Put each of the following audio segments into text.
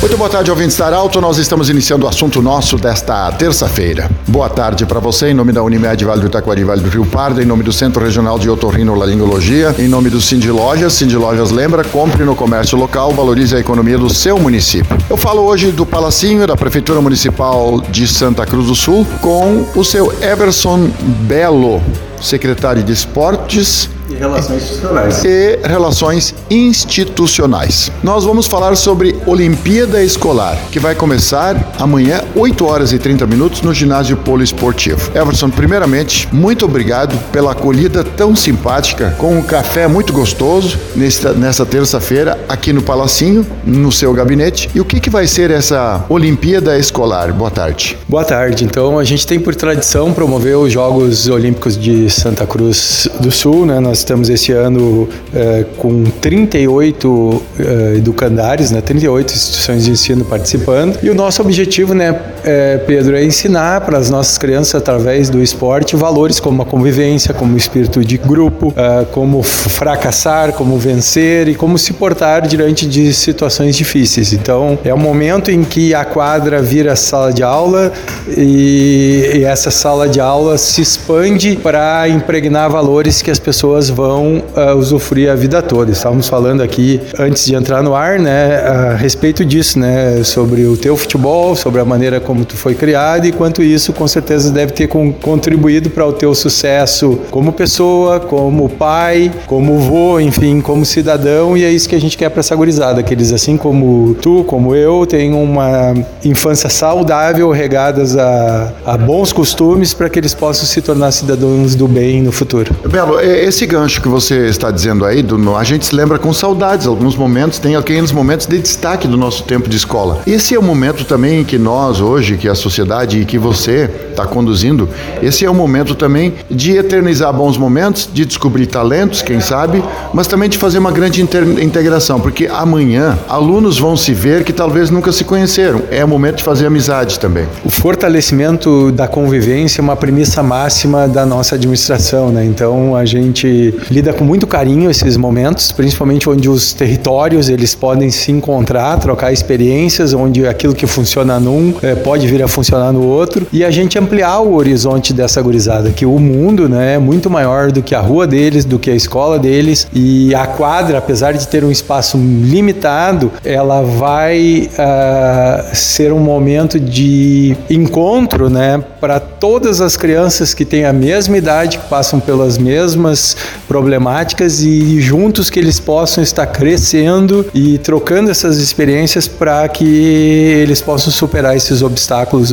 Muito boa tarde, ouvintes da Arauto. Nós estamos iniciando o assunto nosso desta terça-feira. Boa tarde para você, em nome da Unimed Vale do Itaquari Vale do Rio Pardo, em nome do Centro Regional de Otorrinolaringologia, em nome do Cindy Lojas. Cindy Lojas lembra, compre no comércio local, valorize a economia do seu município. Eu falo hoje do Palacinho, da Prefeitura Municipal de Santa Cruz do Sul, com o seu Everson Belo, secretário de Esportes e relações institucionais. E relações institucionais. Nós vamos falar sobre Olimpíada Escolar, que vai começar amanhã, 8 horas e 30 minutos, no ginásio poliesportivo. Everson, primeiramente, muito obrigado pela acolhida tão simpática, com um café muito gostoso nesta, nessa terça-feira aqui no Palacinho, no seu gabinete. E o que, que vai ser essa Olimpíada Escolar? Boa tarde. Boa tarde. Então, a gente tem por tradição promover os Jogos Olímpicos de Santa Cruz do Sul, né? Nós estamos esse ano é, com 38 é, educandários, né, 38 instituições de ensino participando. E o nosso objetivo, né, é, Pedro, é ensinar para as nossas crianças, através do esporte, valores como a convivência, como o espírito de grupo, é, como fracassar, como vencer e como se portar diante de situações difíceis. Então, é um momento em que a quadra vira sala de aula e, e essa sala de aula se expande para impregnar valores que as pessoas vão uh, usufruir a vida toda. Estávamos falando aqui antes de entrar no ar, né, a respeito disso, né, sobre o teu futebol, sobre a maneira como tu foi criado e quanto isso com certeza deve ter com, contribuído para o teu sucesso como pessoa, como pai, como vô, enfim, como cidadão e é isso que a gente quer para essa gurizada, que eles assim como tu, como eu, tenham uma infância saudável, regadas a, a bons costumes para que eles possam se tornar cidadãos do bem no futuro. Belo, esse gancho que você está dizendo aí, do, a gente se lembra com saudades. Alguns momentos, tem aqueles momentos de destaque do nosso tempo de escola. Esse é o momento também que nós, hoje, que a sociedade e que você está conduzindo, esse é o momento também de eternizar bons momentos, de descobrir talentos, quem sabe, mas também de fazer uma grande integração, porque amanhã alunos vão se ver que talvez nunca se conheceram. É o momento de fazer amizade também. O fortalecimento da convivência é uma premissa máxima da nossa administração, né? Então a gente lida com muito carinho esses momentos, principalmente onde os territórios eles podem se encontrar, trocar experiências, onde aquilo que funciona num é, pode vir a funcionar no outro e a gente ampliar o horizonte dessa gurizada, que o mundo né, é muito maior do que a rua deles, do que a escola deles e a quadra, apesar de ter um espaço limitado, ela vai uh, ser um momento de encontro né, para todas as crianças que têm a mesma idade, que passam pelas mesmas problemáticas e juntos que eles possam estar crescendo e trocando essas experiências para que eles possam superar esses obstáculos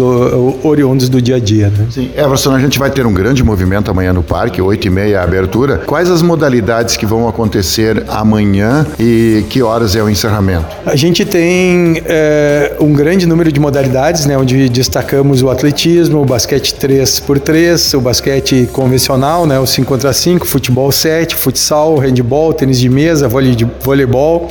oriundos do dia a dia. Né? Sim, Everson, a gente vai ter um grande movimento amanhã no parque, 8 e meia a abertura. Quais as modalidades que vão acontecer amanhã e que horas é o encerramento? A gente tem é, um grande número de modalidades, né, onde destacamos o atletismo, o basquete 3x3, o basquete convencional, né, o 5 contra 5, futebol 7 basquete, futsal, handball, tênis de mesa, voleibol,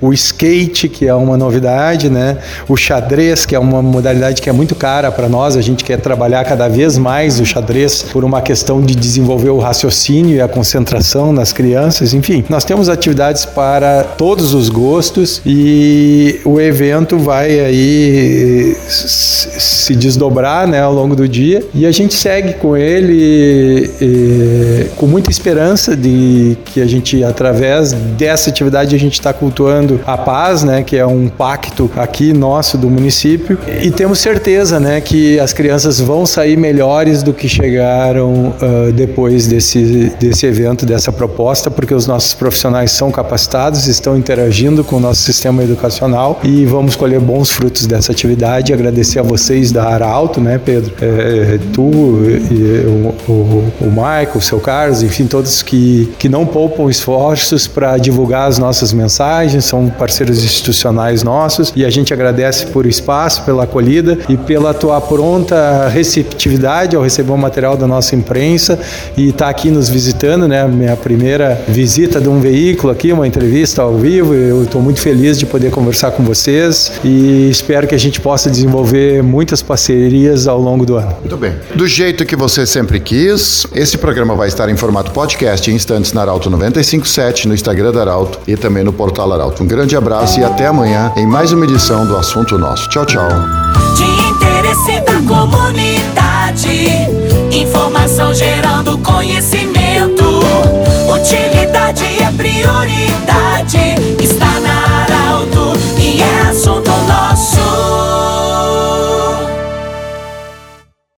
o skate, que é uma novidade, né? O xadrez, que é uma modalidade que é muito cara para nós, a gente quer trabalhar cada vez mais o xadrez por uma questão de desenvolver o raciocínio e a concentração nas crianças, enfim. Nós temos atividades para todos os gostos e o evento vai aí se desdobrar, né, ao longo do dia e a gente segue com ele com muita esperança de que a gente, através dessa atividade, a gente está cultuando a paz, né, que é um pacto aqui nosso do município, e temos certeza, né, que as crianças vão sair melhores do que chegaram uh, depois desse, desse evento, dessa proposta, porque os nossos profissionais são capacitados, estão interagindo com o nosso sistema educacional e vamos colher bons frutos dessa atividade. Agradecer a vocês da Arauto, né, Pedro? É, tu, e, o, o o Michael, o seu Carlos, enfim, todos que, que não poupam esforços para divulgar as nossas mensagens, são parceiros institucionais nossos e a gente agradece por espaço, pela acolhida e pela tua pronta receptividade ao receber o material da nossa imprensa e estar tá aqui nos visitando, né? Minha primeira visita de um veículo aqui, uma entrevista ao vivo. Eu estou muito feliz de poder conversar com vocês e espero que a gente possa desenvolver muitas parcerias ao longo do ano. Muito bem. Do jeito que você sempre quis, esse programa vai estar em formato podcast em instantes na Arauto 957, no Instagram da Arauto e também no portal Arauto. Um grande abraço e até amanhã em mais uma edição do Assunto Nosso. Tchau, tchau. De interesse da comunidade, informação gerando conhecimento. Utilidade